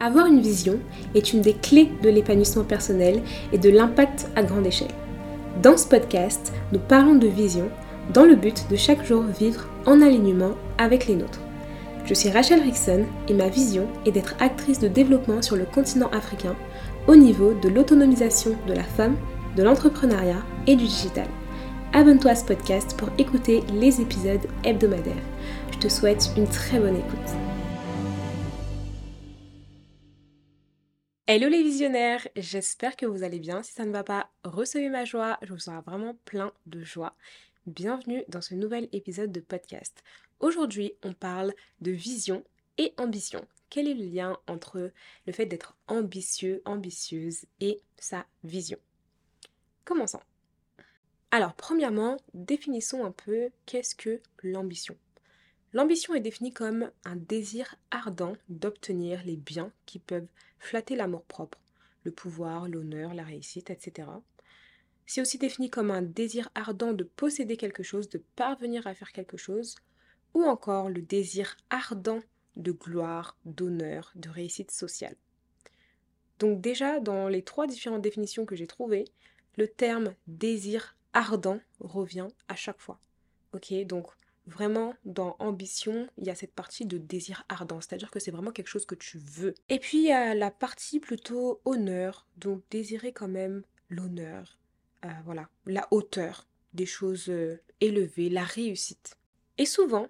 Avoir une vision est une des clés de l'épanouissement personnel et de l'impact à grande échelle. Dans ce podcast, nous parlons de vision dans le but de chaque jour vivre en alignement avec les nôtres. Je suis Rachel Rickson et ma vision est d'être actrice de développement sur le continent africain au niveau de l'autonomisation de la femme, de l'entrepreneuriat et du digital. Abonne-toi à ce podcast pour écouter les épisodes hebdomadaires. Je te souhaite une très bonne écoute. Hello les visionnaires, j'espère que vous allez bien. Si ça ne va pas, recevez ma joie, je vous sera vraiment plein de joie. Bienvenue dans ce nouvel épisode de podcast. Aujourd'hui, on parle de vision et ambition. Quel est le lien entre le fait d'être ambitieux, ambitieuse et sa vision? Commençons. Alors, premièrement, définissons un peu qu'est-ce que l'ambition. L'ambition est définie comme un désir ardent d'obtenir les biens qui peuvent flatter l'amour-propre, le pouvoir, l'honneur, la réussite, etc. C'est aussi défini comme un désir ardent de posséder quelque chose, de parvenir à faire quelque chose, ou encore le désir ardent de gloire, d'honneur, de réussite sociale. Donc déjà, dans les trois différentes définitions que j'ai trouvées, le terme désir ardent revient à chaque fois. Ok, donc vraiment dans ambition, il y a cette partie de désir ardent, c'est-à-dire que c'est vraiment quelque chose que tu veux. Et puis il y a la partie plutôt honneur, donc désirer quand même l'honneur, euh, voilà, la hauteur des choses euh, élevées, la réussite. Et souvent,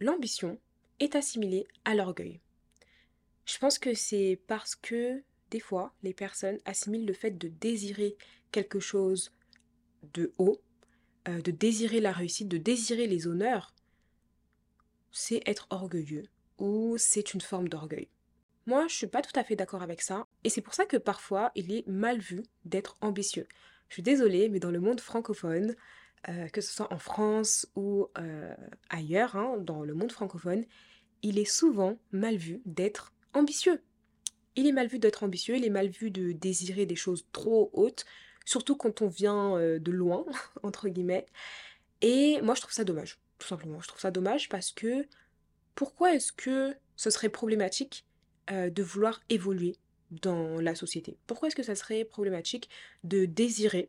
l'ambition est assimilée à l'orgueil. Je pense que c'est parce que des fois, les personnes assimilent le fait de désirer quelque chose de haut euh, de désirer la réussite, de désirer les honneurs, c'est être orgueilleux ou c'est une forme d'orgueil. Moi, je suis pas tout à fait d'accord avec ça, et c'est pour ça que parfois il est mal vu d'être ambitieux. Je suis désolée, mais dans le monde francophone, euh, que ce soit en France ou euh, ailleurs, hein, dans le monde francophone, il est souvent mal vu d'être ambitieux. Il est mal vu d'être ambitieux, il est mal vu de désirer des choses trop hautes, surtout quand on vient de loin, entre guillemets. Et moi, je trouve ça dommage, tout simplement. Je trouve ça dommage parce que pourquoi est-ce que ce serait problématique de vouloir évoluer dans la société? Pourquoi est-ce que ça serait problématique de désirer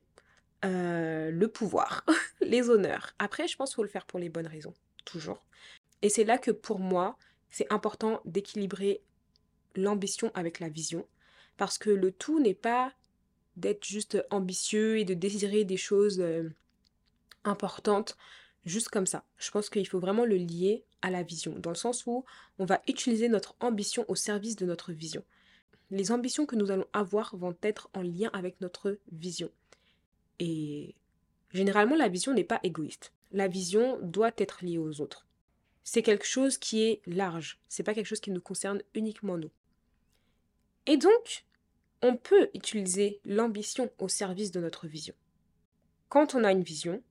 le pouvoir, les honneurs? Après, je pense qu'il faut le faire pour les bonnes raisons, toujours. Et c'est là que pour moi, c'est important d'équilibrer l'ambition avec la vision, parce que le tout n'est pas d'être juste ambitieux et de désirer des choses euh, importantes juste comme ça. Je pense qu'il faut vraiment le lier à la vision, dans le sens où on va utiliser notre ambition au service de notre vision. Les ambitions que nous allons avoir vont être en lien avec notre vision. Et généralement, la vision n'est pas égoïste. La vision doit être liée aux autres. C'est quelque chose qui est large. C'est pas quelque chose qui nous concerne uniquement nous. Et donc, on peut utiliser l'ambition au service de notre vision. Quand on a une vision,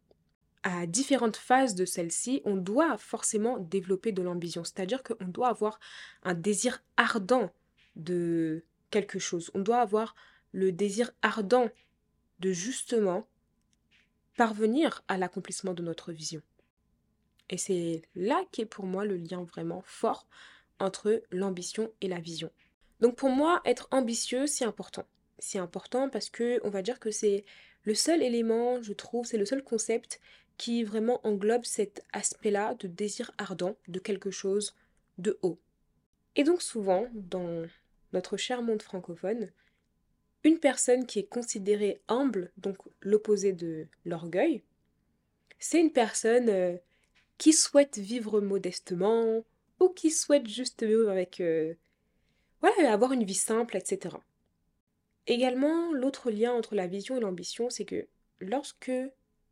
à différentes phases de celle-ci, on doit forcément développer de l'ambition, c'est-à-dire qu'on doit avoir un désir ardent de quelque chose, on doit avoir le désir ardent de justement parvenir à l'accomplissement de notre vision. Et c'est là qu'est pour moi le lien vraiment fort entre l'ambition et la vision. Donc pour moi, être ambitieux, c'est important. C'est important parce que on va dire que c'est le seul élément, je trouve, c'est le seul concept qui vraiment englobe cet aspect-là de désir ardent de quelque chose de haut. Et donc souvent, dans notre cher monde francophone, une personne qui est considérée humble, donc l'opposé de l'orgueil, c'est une personne euh, qui souhaite vivre modestement ou qui souhaite juste vivre avec euh, voilà, avoir une vie simple, etc. Également, l'autre lien entre la vision et l'ambition, c'est que lorsque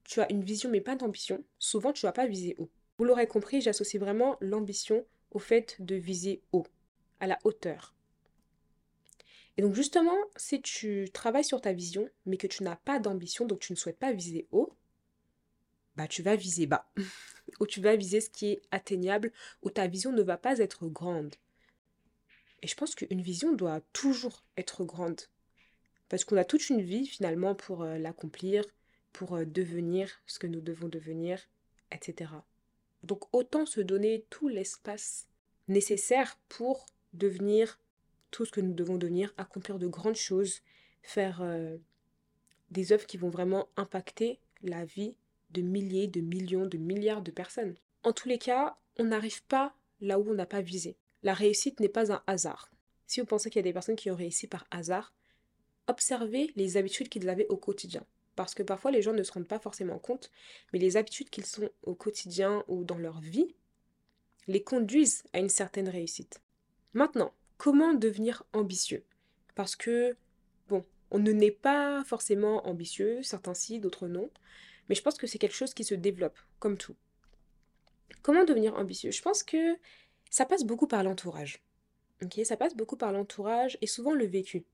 tu as une vision mais pas d'ambition, souvent tu ne vas pas viser haut. Vous l'aurez compris, j'associe vraiment l'ambition au fait de viser haut, à la hauteur. Et donc justement, si tu travailles sur ta vision, mais que tu n'as pas d'ambition, donc tu ne souhaites pas viser haut, bah tu vas viser bas. ou tu vas viser ce qui est atteignable, ou ta vision ne va pas être grande. Et je pense qu'une vision doit toujours être grande. Parce qu'on a toute une vie finalement pour euh, l'accomplir, pour euh, devenir ce que nous devons devenir, etc. Donc autant se donner tout l'espace nécessaire pour devenir tout ce que nous devons devenir, accomplir de grandes choses, faire euh, des œuvres qui vont vraiment impacter la vie de milliers, de millions, de milliards de personnes. En tous les cas, on n'arrive pas là où on n'a pas visé. La réussite n'est pas un hasard. Si vous pensez qu'il y a des personnes qui ont réussi par hasard, observez les habitudes qu'ils avaient au quotidien. Parce que parfois les gens ne se rendent pas forcément compte, mais les habitudes qu'ils sont au quotidien ou dans leur vie les conduisent à une certaine réussite. Maintenant, comment devenir ambitieux? Parce que, bon, on ne naît pas forcément ambitieux, certains si, d'autres non, mais je pense que c'est quelque chose qui se développe, comme tout. Comment devenir ambitieux? Je pense que ça passe beaucoup par l'entourage. Ça passe beaucoup par l'entourage et souvent le vécu.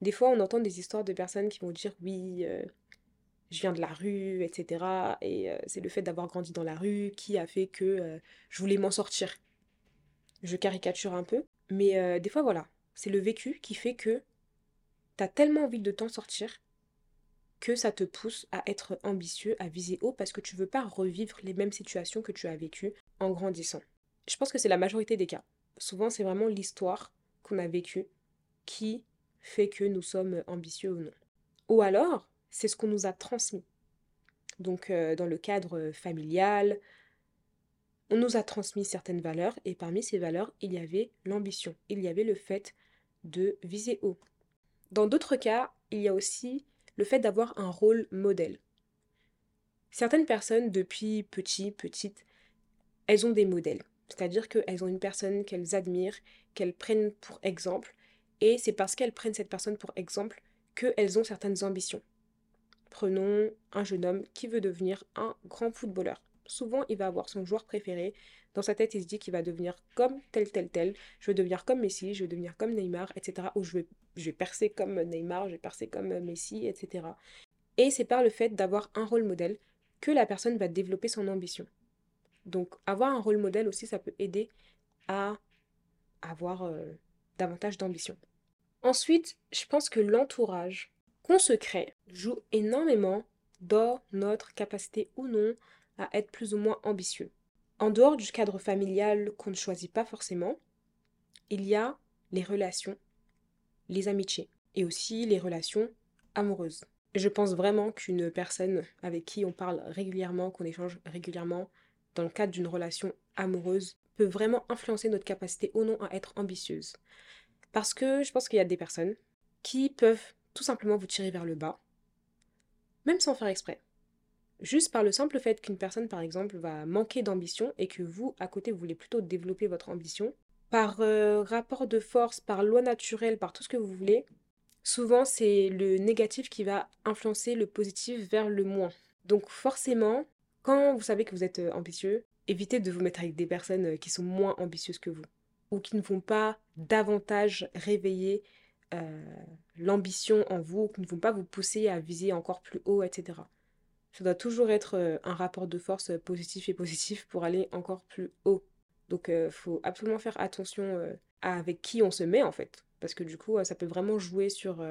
Des fois, on entend des histoires de personnes qui vont dire oui, euh, je viens de la rue, etc. Et euh, c'est le fait d'avoir grandi dans la rue qui a fait que euh, je voulais m'en sortir. Je caricature un peu, mais des fois, voilà, c'est le vécu qui fait que t'as tellement envie de t'en sortir que ça te pousse à être ambitieux, à viser haut, parce que tu veux pas revivre les mêmes situations que tu as vécues en grandissant. Je pense que c'est la majorité des cas. Souvent, c'est vraiment l'histoire qu'on a vécue qui fait que nous sommes ambitieux ou non. Ou alors, c'est ce qu'on nous a transmis. Donc, euh, dans le cadre familial, on nous a transmis certaines valeurs, et parmi ces valeurs, il y avait l'ambition, il y avait le fait de viser haut. Dans d'autres cas, il y a aussi le fait d'avoir un rôle modèle. Certaines personnes, depuis petit, petite, elles ont des modèles. C'est-à-dire qu'elles ont une personne qu'elles admirent, qu'elles prennent pour exemple, et c'est parce qu'elles prennent cette personne pour exemple qu'elles ont certaines ambitions. Prenons un jeune homme qui veut devenir un grand footballeur. Souvent, il va avoir son joueur préféré. Dans sa tête, il se dit qu'il va devenir comme tel, tel, tel. Je veux devenir comme Messi, je veux devenir comme Neymar, etc. Ou je vais, je vais percer comme Neymar, je vais percer comme Messi, etc. Et c'est par le fait d'avoir un rôle modèle que la personne va développer son ambition. Donc avoir un rôle modèle aussi, ça peut aider à avoir euh, davantage d'ambition. Ensuite, je pense que l'entourage qu'on se crée joue énormément dans notre capacité ou non à être plus ou moins ambitieux. En dehors du cadre familial qu'on ne choisit pas forcément, il y a les relations, les amitiés et aussi les relations amoureuses. Je pense vraiment qu'une personne avec qui on parle régulièrement, qu'on échange régulièrement, dans le cadre d'une relation amoureuse peut vraiment influencer notre capacité ou non à être ambitieuse. Parce que je pense qu'il y a des personnes qui peuvent tout simplement vous tirer vers le bas, même sans faire exprès. Juste par le simple fait qu'une personne, par exemple, va manquer d'ambition et que vous, à côté, voulez plutôt développer votre ambition, par euh, rapport de force, par loi naturelle, par tout ce que vous voulez, souvent c'est le négatif qui va influencer le positif vers le moins. Donc forcément, quand vous savez que vous êtes euh, ambitieux, évitez de vous mettre avec des personnes euh, qui sont moins ambitieuses que vous ou qui ne vont pas davantage réveiller euh, l'ambition en vous, ou qui ne vont pas vous pousser à viser encore plus haut, etc. Ça doit toujours être un rapport de force positif et positif pour aller encore plus haut. Donc il faut absolument faire attention avec qui on se met en fait, parce que du coup ça peut vraiment jouer sur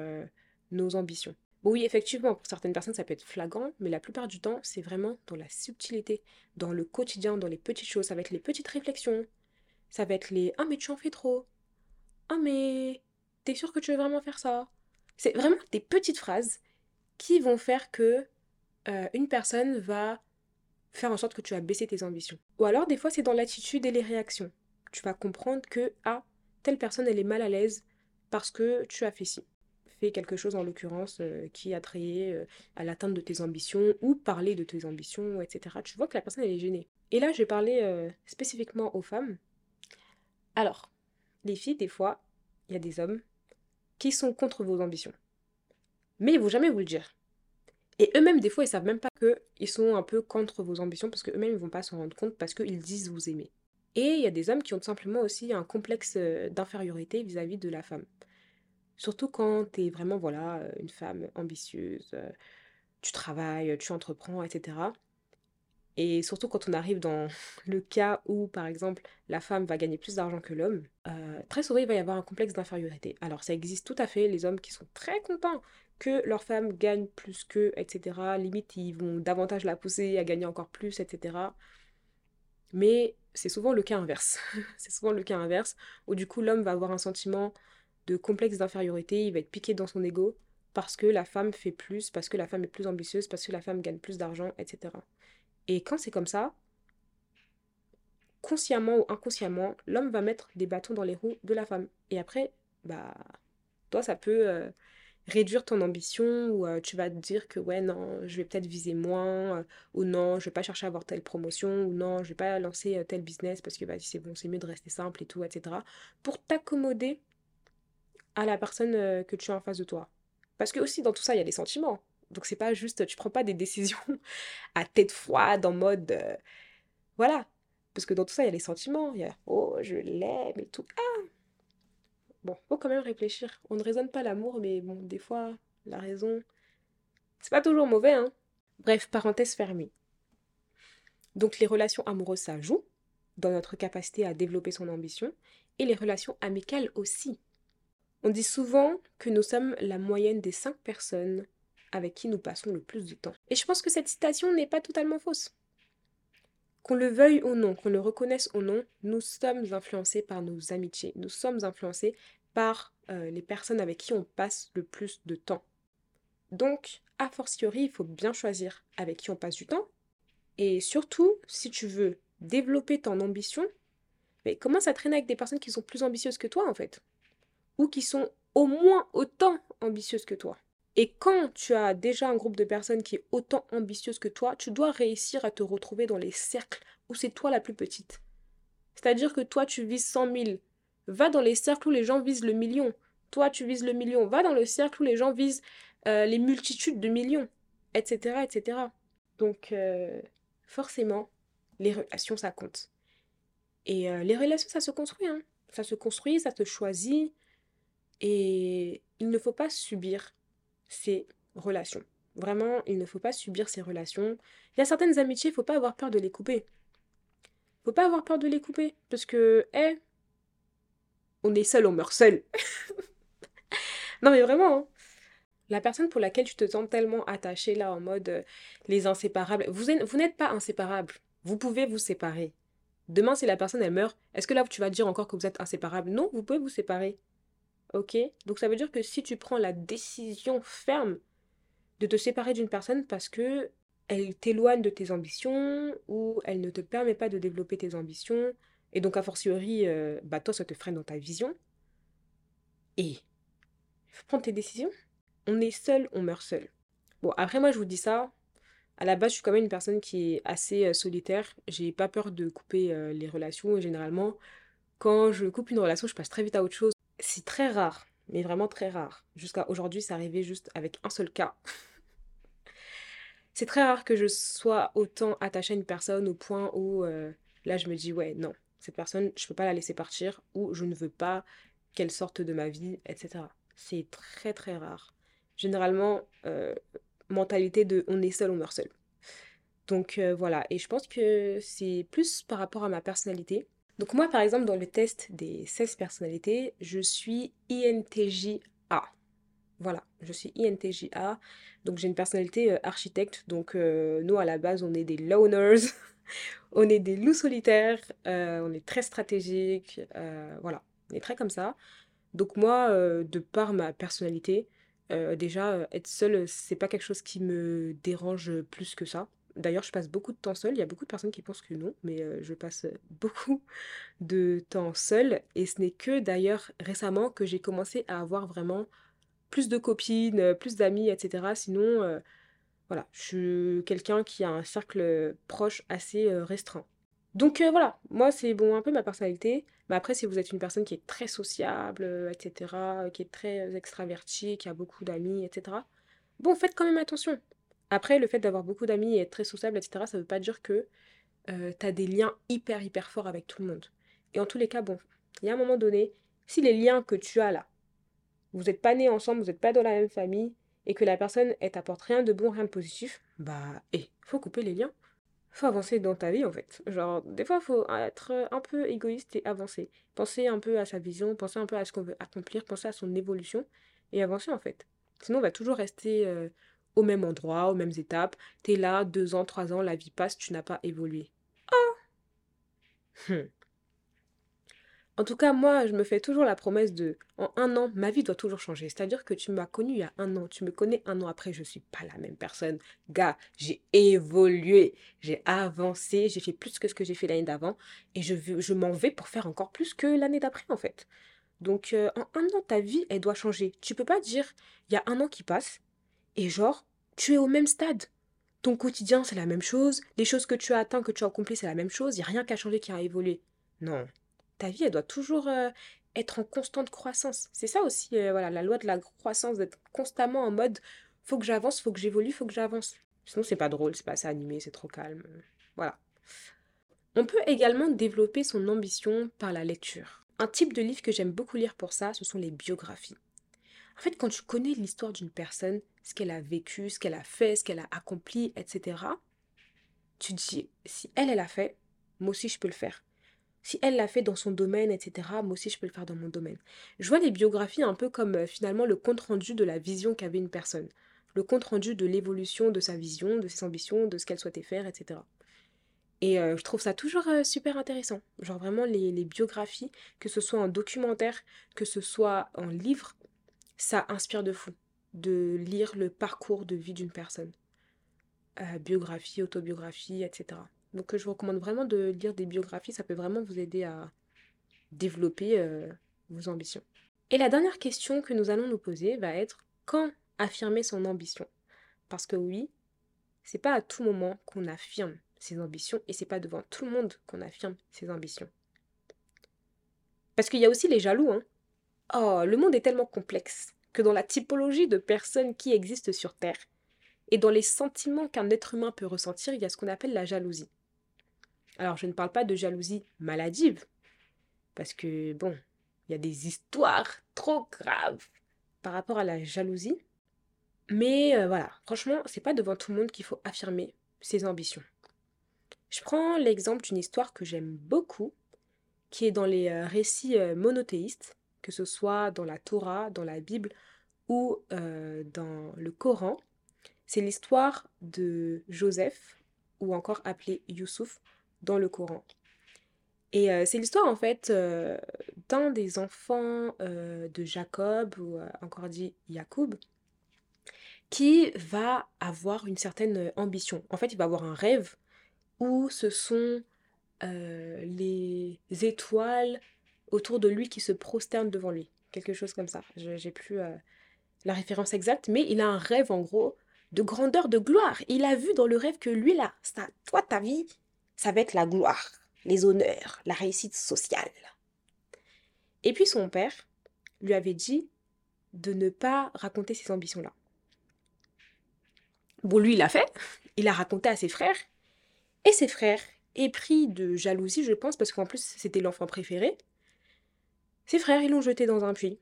nos ambitions oui, effectivement, pour certaines personnes, ça peut être flagrant, mais la plupart du temps, c'est vraiment dans la subtilité, dans le quotidien, dans les petites choses. Ça va être les petites réflexions. Ça va être les Ah, mais tu en fais trop. Ah, mais t'es sûr que tu veux vraiment faire ça? C'est vraiment des petites phrases qui vont faire que euh, une personne va faire en sorte que tu as baissé tes ambitions. Ou alors, des fois, c'est dans l'attitude et les réactions. Tu vas comprendre que, ah, telle personne, elle est mal à l'aise parce que tu as fait ci fait quelque chose en l'occurrence euh, qui a trait euh, à l'atteinte de tes ambitions ou parler de tes ambitions, etc. Tu vois que la personne est gênée. Et là, je vais parler euh, spécifiquement aux femmes. Alors, les filles, des fois, il y a des hommes qui sont contre vos ambitions. Mais ils vont jamais vous le dire. Et eux-mêmes, des fois, ils savent même pas qu'ils sont un peu contre vos ambitions parce qu'eux-mêmes, ils vont pas s'en rendre compte parce qu'ils disent vous aimer. Et il y a des hommes qui ont simplement aussi un complexe d'infériorité vis-à-vis de la femme. Surtout quand tu es vraiment, voilà, une femme ambitieuse, tu travailles, tu entreprends, etc. Et surtout quand on arrive dans le cas où, par exemple, la femme va gagner plus d'argent que l'homme, très souvent il va y avoir un complexe d'infériorité. Alors ça existe tout à fait, les hommes qui sont très contents que leur femme gagne plus qu'eux, etc. Limite, ils vont davantage la pousser à gagner encore plus, etc. Mais c'est souvent le cas inverse. c'est souvent le cas inverse, où du coup l'homme va avoir un sentiment de complexe d'infériorité, il va être piqué dans son ego parce que la femme fait plus, parce que la femme est plus ambitieuse, parce que la femme gagne plus d'argent, etc. Et quand c'est comme ça, consciemment ou inconsciemment, l'homme va mettre des bâtons dans les roues de la femme. Et après, bah, toi, ça peut euh, réduire ton ambition ou euh, tu vas te dire que ouais, non, je vais peut-être viser moins, euh, ou non, je vais pas chercher à avoir telle promotion, ou non, je vais pas lancer tel business parce que bah, c'est bon, c'est mieux de rester simple et tout, etc. Pour t'accommoder à la personne que tu as en face de toi. Parce que aussi dans tout ça, il y a des sentiments. Donc c'est pas juste, tu prends pas des décisions à tête froide en mode, voilà, parce que dans tout ça, il y a les sentiments. Il y a oh, je l'aime et tout. Ah Bon, faut quand même réfléchir. On ne raisonne pas l'amour, mais bon, des fois, la raison, c'est pas toujours mauvais, hein. Bref, parenthèse fermée. Donc les relations amoureuses, ça joue dans notre capacité à développer son ambition, et les relations amicales aussi. On dit souvent que nous sommes la moyenne des cinq personnes avec qui nous passons le plus de temps. Et je pense que cette citation n'est pas totalement fausse. Qu'on le veuille ou non, qu'on le reconnaisse ou non, nous sommes influencés par nos amitiés, nous sommes influencés par euh, les personnes avec qui on passe le plus de temps. Donc, a fortiori, il faut bien choisir avec qui on passe du temps. Et surtout, si tu veux développer ton ambition, mais commence à traîner avec des personnes qui sont plus ambitieuses que toi, en fait? Ou qui sont au moins autant ambitieuses que toi. Et quand tu as déjà un groupe de personnes qui est autant ambitieuse que toi, tu dois réussir à te retrouver dans les cercles où c'est toi la plus petite. C'est-à-dire que toi, tu vises 100 000. Va dans les cercles où les gens visent le million. Toi, tu vises le million. Va dans le cercle où les gens visent euh, les multitudes de millions, etc. etc. Donc, euh, forcément, les relations, ça compte. Et euh, les relations, ça se construit. Hein. Ça se construit, ça se choisit. Et il ne faut pas subir ces relations. Vraiment, il ne faut pas subir ces relations. Il y a certaines amitiés, il ne faut pas avoir peur de les couper. Il faut pas avoir peur de les couper. Parce que, hé, on est seul, on meurt seul. non mais vraiment, hein. la personne pour laquelle tu te sens tellement attaché là en mode euh, les inséparables, vous, vous n'êtes pas inséparables. Vous pouvez vous séparer. Demain, si la personne elle meurt, est-ce que là tu vas dire encore que vous êtes inséparables? Non, vous pouvez vous séparer. Ok. Donc ça veut dire que si tu prends la décision ferme de te séparer d'une personne parce que elle t'éloigne de tes ambitions ou elle ne te permet pas de développer tes ambitions, et donc a fortiori, euh, bah toi ça te freine dans ta vision, et faut prendre tes décisions. On est seul, on meurt seul. Bon, après moi je vous dis ça, à la base je suis quand même une personne qui est assez euh, solitaire, j'ai pas peur de couper euh, les relations, et généralement quand je coupe une relation, je passe très vite à autre chose c'est très rare, mais vraiment très rare. Jusqu'à aujourd'hui, c'est arrivé juste avec un seul cas. c'est très rare que je sois autant attachée à une personne au point où euh, là je me dis ouais non, cette personne, je peux pas la laisser partir ou je ne veux pas qu'elle sorte de ma vie, etc. C'est très très rare. Généralement, euh, mentalité de on est seul, on meurt seul. Donc euh, voilà, et je pense que c'est plus par rapport à ma personnalité. Donc moi, par exemple, dans le test des 16 personnalités, je suis INTJA. Voilà, je suis INTJA. Donc j'ai une personnalité euh, architecte. Donc euh, nous, à la base, on est des loners. on est des loups solitaires. Euh, on est très stratégique. voilà, on est très comme ça. Donc moi, de par ma personnalité, déjà, être seule, c'est pas quelque chose qui me dérange plus que ça. D'ailleurs, je passe beaucoup de temps seule. Il y a beaucoup de personnes qui pensent que non, mais euh, je passe beaucoup de temps seule. Et ce n'est que d'ailleurs récemment que j'ai commencé à avoir vraiment plus de copines, plus d'amis, etc. Sinon, euh, voilà, je suis quelqu'un qui a un cercle proche assez euh, restreint. Donc voilà, moi c'est bon un peu ma personnalité. Mais après, si vous êtes une personne qui est très sociable, etc., qui est très extravertie, qui a beaucoup d'amis, etc., bon, faites quand même attention. Après, le fait d'avoir beaucoup d'amis et être très sociable, etc., ça ne veut pas dire que euh, tu as des liens hyper, hyper forts avec tout le monde. Et en tous les cas, bon, il y a un moment donné, si les liens que tu as là, vous n'êtes pas nés ensemble, vous n'êtes pas dans la même famille, et que la personne, elle t'apporte rien de bon, rien de positif, bah, eh, faut couper les liens. Faut avancer dans ta vie, en fait. Genre, des fois, faut être un peu égoïste et avancer. Penser un peu à sa vision, penser un peu à ce qu'on veut accomplir, penser à son évolution, et avancer, en fait. Sinon, on va toujours rester... Euh, au même endroit, aux mêmes étapes. T'es là, deux ans, trois ans, la vie passe, tu n'as pas évolué. Oh En tout cas, moi, je me fais toujours la promesse de, en un an, ma vie doit toujours changer. C'est-à-dire que tu m'as connu il y a un an, tu me connais un an après, je suis pas la même personne. Gars, j'ai évolué, j'ai avancé, j'ai fait plus que ce que j'ai fait l'année d'avant, et je, je m'en vais pour faire encore plus que l'année d'après, en fait. Donc, euh, en un an, ta vie, elle doit changer. Tu peux pas dire, il y a un an qui passe, et genre, tu es au même stade. Ton quotidien, c'est la même chose, les choses que tu as atteint, que tu as accompli, c'est la même chose, il n'y a rien qui a changé, qui a évolué. Non, ta vie, elle doit toujours euh, être en constante croissance. C'est ça aussi, euh, voilà, la loi de la croissance, d'être constamment en mode faut que j'avance, faut que j'évolue, faut que j'avance. Sinon, c'est pas drôle, c'est pas assez animé, c'est trop calme. Voilà. On peut également développer son ambition par la lecture. Un type de livre que j'aime beaucoup lire pour ça, ce sont les biographies. En fait, quand tu connais l'histoire d'une personne, ce qu'elle a vécu, ce qu'elle a fait, ce qu'elle a accompli, etc., tu te dis, si elle, elle a fait, moi aussi je peux le faire. Si elle l'a fait dans son domaine, etc., moi aussi je peux le faire dans mon domaine. Je vois les biographies un peu comme euh, finalement le compte-rendu de la vision qu'avait une personne. Le compte-rendu de l'évolution de sa vision, de ses ambitions, de ce qu'elle souhaitait faire, etc. Et euh, je trouve ça toujours euh, super intéressant. Genre vraiment les, les biographies, que ce soit en documentaire, que ce soit en livre, ça inspire de fou de lire le parcours de vie d'une personne. Euh, biographie, autobiographie, etc. Donc euh, je vous recommande vraiment de lire des biographies, ça peut vraiment vous aider à développer euh, vos ambitions. Et la dernière question que nous allons nous poser va être quand affirmer son ambition? Parce que oui, c'est pas à tout moment qu'on affirme ses ambitions et c'est pas devant tout le monde qu'on affirme ses ambitions. Parce qu'il y a aussi les jaloux, hein. Oh, le monde est tellement complexe que dans la typologie de personnes qui existent sur Terre et dans les sentiments qu'un être humain peut ressentir, il y a ce qu'on appelle la jalousie. Alors, je ne parle pas de jalousie maladive, parce que, bon, il y a des histoires trop graves par rapport à la jalousie. Mais euh, voilà, franchement, c'est pas devant tout le monde qu'il faut affirmer ses ambitions. Je prends l'exemple d'une histoire que j'aime beaucoup, qui est dans les euh, récits euh, monothéistes, que ce soit dans la Torah, dans la Bible ou euh, dans le Coran. C'est l'histoire de Joseph, ou encore appelé Youssouf, dans le Coran. Et euh, c'est l'histoire en fait euh, d'un des enfants de Jacob, ou encore dit Jacob, qui va avoir une certaine ambition. En fait, il va avoir un rêve où ce sont les étoiles autour de lui qui se prosternent devant lui. Quelque chose comme ça. J'ai plus euh, la référence exacte, mais il a un rêve en gros de grandeur, de gloire. Il a vu dans le rêve que lui là, ça, toi ta vie, ça va être la gloire, les honneurs, la réussite sociale. Et puis son père lui avait dit de ne pas raconter ses ambitions-là. Bon, lui, il l'a fait. Il a raconté à ses frères. Et ses frères, épris de jalousie, je pense, parce qu'en plus, c'était l'enfant préféré, ses frères, ils l'ont jeté dans un puits.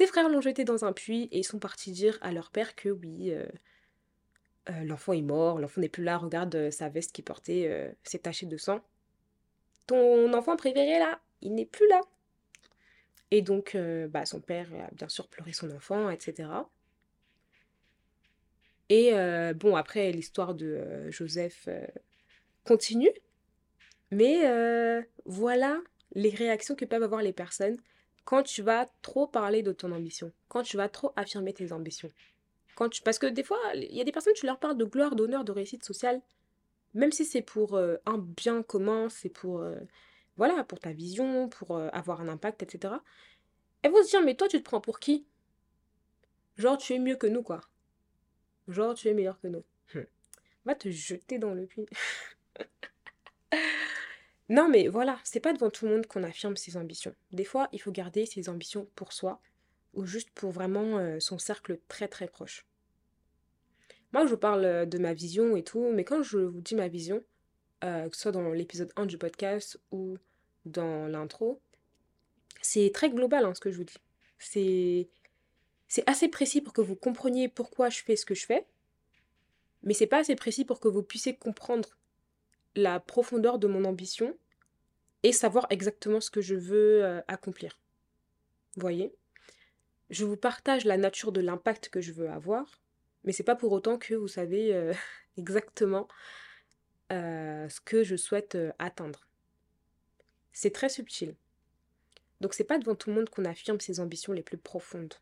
Ses frères l'ont jeté dans un puits et sont partis dire à leur père que oui, euh, euh, l'enfant est mort, l'enfant n'est plus là, regarde euh, sa veste qu'il portait, c'est taché de sang. Ton enfant préféré là, il n'est plus là. Et donc, bah, son père a bien sûr pleuré son enfant, etc. Et bon, après, l'histoire de Joseph continue, mais voilà les réactions que peuvent avoir les personnes quand tu vas trop parler de ton ambition, quand tu vas trop affirmer tes ambitions. Quand tu... Parce que des fois, il y a des personnes, tu leur parles de gloire, d'honneur, de réussite sociale, même si c'est pour euh, un bien commun, c'est pour, euh, voilà, pour ta vision, pour euh, avoir un impact, etc. Elles vont se dire, mais toi, tu te prends pour qui? Genre, tu es mieux que nous, quoi. Genre, tu es meilleur que nous. Hmm. Va te jeter dans le puits. Non, mais voilà, c'est pas devant tout le monde qu'on affirme ses ambitions. Des fois, il faut garder ses ambitions pour soi ou juste pour vraiment euh, son cercle très très proche. Moi, je parle euh, de ma vision et tout, mais quand je vous dis ma vision, euh, que ce soit dans l'épisode 1 du podcast ou dans l'intro, c'est très global hein, ce que je vous dis. C'est c'est assez précis pour que vous compreniez pourquoi je fais ce que je fais, mais c'est pas assez précis pour que vous puissiez comprendre la profondeur de mon ambition et savoir exactement ce que je veux euh, accomplir. Voyez? Je vous partage la nature de l'impact que je veux avoir, mais c'est pas pour autant que vous savez euh, exactement euh, ce que je souhaite atteindre. C'est très subtil. Donc c'est pas devant tout le monde qu'on affirme ses ambitions les plus profondes.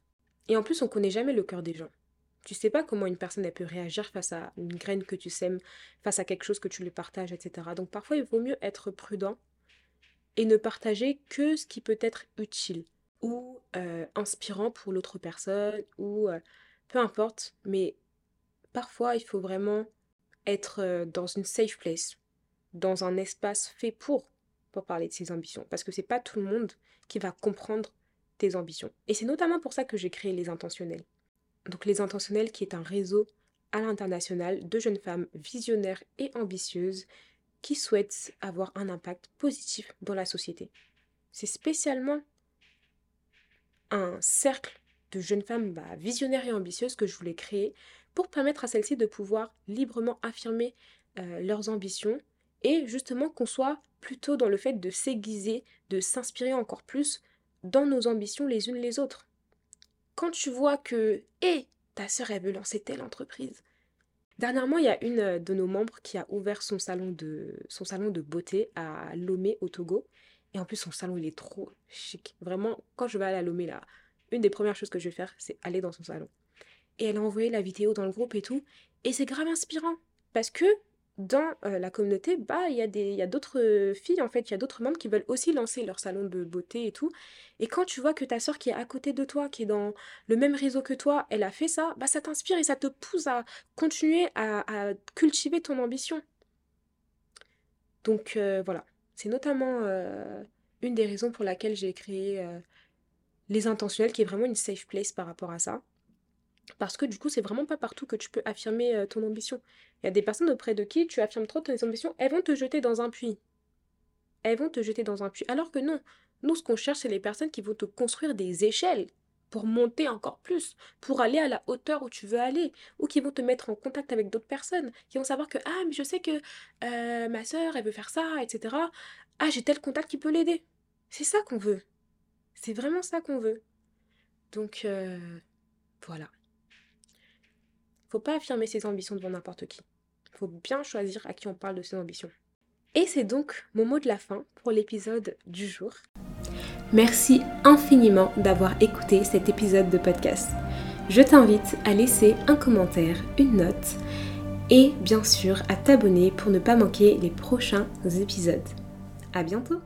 Et en plus, on connaît jamais le cœur des gens. Tu sais pas comment une personne elle peut réagir face à une graine que tu sèmes, face à quelque chose que tu lui partages, etc. Donc parfois il vaut mieux être prudent et ne partager que ce qui peut être utile ou euh, inspirant pour l'autre personne ou euh, peu importe. Mais parfois il faut vraiment être euh, dans une safe place, dans un espace fait pour pour parler de ses ambitions parce que c'est pas tout le monde qui va comprendre tes ambitions. Et c'est notamment pour ça que j'ai créé les intentionnels. Donc les intentionnels qui est un réseau à l'international de jeunes femmes visionnaires et ambitieuses qui souhaitent avoir un impact positif dans la société. C'est spécialement un cercle de jeunes femmes bah, visionnaires et ambitieuses que je voulais créer pour permettre à celles-ci de pouvoir librement affirmer euh, leurs ambitions et justement qu'on soit plutôt dans le fait de s'aiguiser, de s'inspirer encore plus dans nos ambitions les unes les autres. Quand tu vois que, hé, ta sœur, elle veut lancer telle entreprise. Dernièrement, il y a une euh, de nos membres qui a ouvert son salon de, son salon de beauté à Lomé, au Togo. Et en plus, son salon, il est trop chic. Vraiment, quand je vais aller à Lomé, là, une des premières choses que je vais faire, c'est aller dans son salon. Et elle a envoyé la vidéo dans le groupe et tout. Et c'est grave inspirant. Parce que dans la communauté, bah, il y a, des, d'autres filles, en fait, il y a d'autres membres qui veulent aussi lancer leur salon de beauté et tout. Et quand tu vois que ta soeur qui est à côté de toi, qui est dans le même réseau que toi, elle a fait ça, bah, ça t'inspire et ça te pousse à continuer à, cultiver ton ambition. Donc voilà, c'est notamment une des raisons pour laquelle j'ai créé Les Intentionnels, qui est vraiment une safe place par rapport à ça. Parce que du coup, c'est vraiment pas partout que tu peux affirmer ton ambition. Il y a des personnes auprès de qui tu affirmes trop tes ambitions, elles vont te jeter dans un puits. Elles vont te jeter dans un puits. Alors que non, nous, ce qu'on cherche, c'est les personnes qui vont te construire des échelles pour monter encore plus, pour aller à la hauteur où tu veux aller, ou qui vont te mettre en contact avec d'autres personnes, qui vont savoir que, ah, mais je sais que ma soeur, elle veut faire ça, etc. Ah, j'ai tel contact qui peut l'aider. C'est ça qu'on veut. C'est vraiment ça qu'on veut. Donc, voilà. Faut pas affirmer ses ambitions devant n'importe qui. Faut bien choisir à qui on parle de ses ambitions. Et c'est donc mon mot de la fin pour l'épisode du jour. Merci infiniment d'avoir écouté cet épisode de podcast. Je t'invite à laisser un commentaire, une note et bien sûr à t'abonner pour ne pas manquer les prochains épisodes. À bientôt!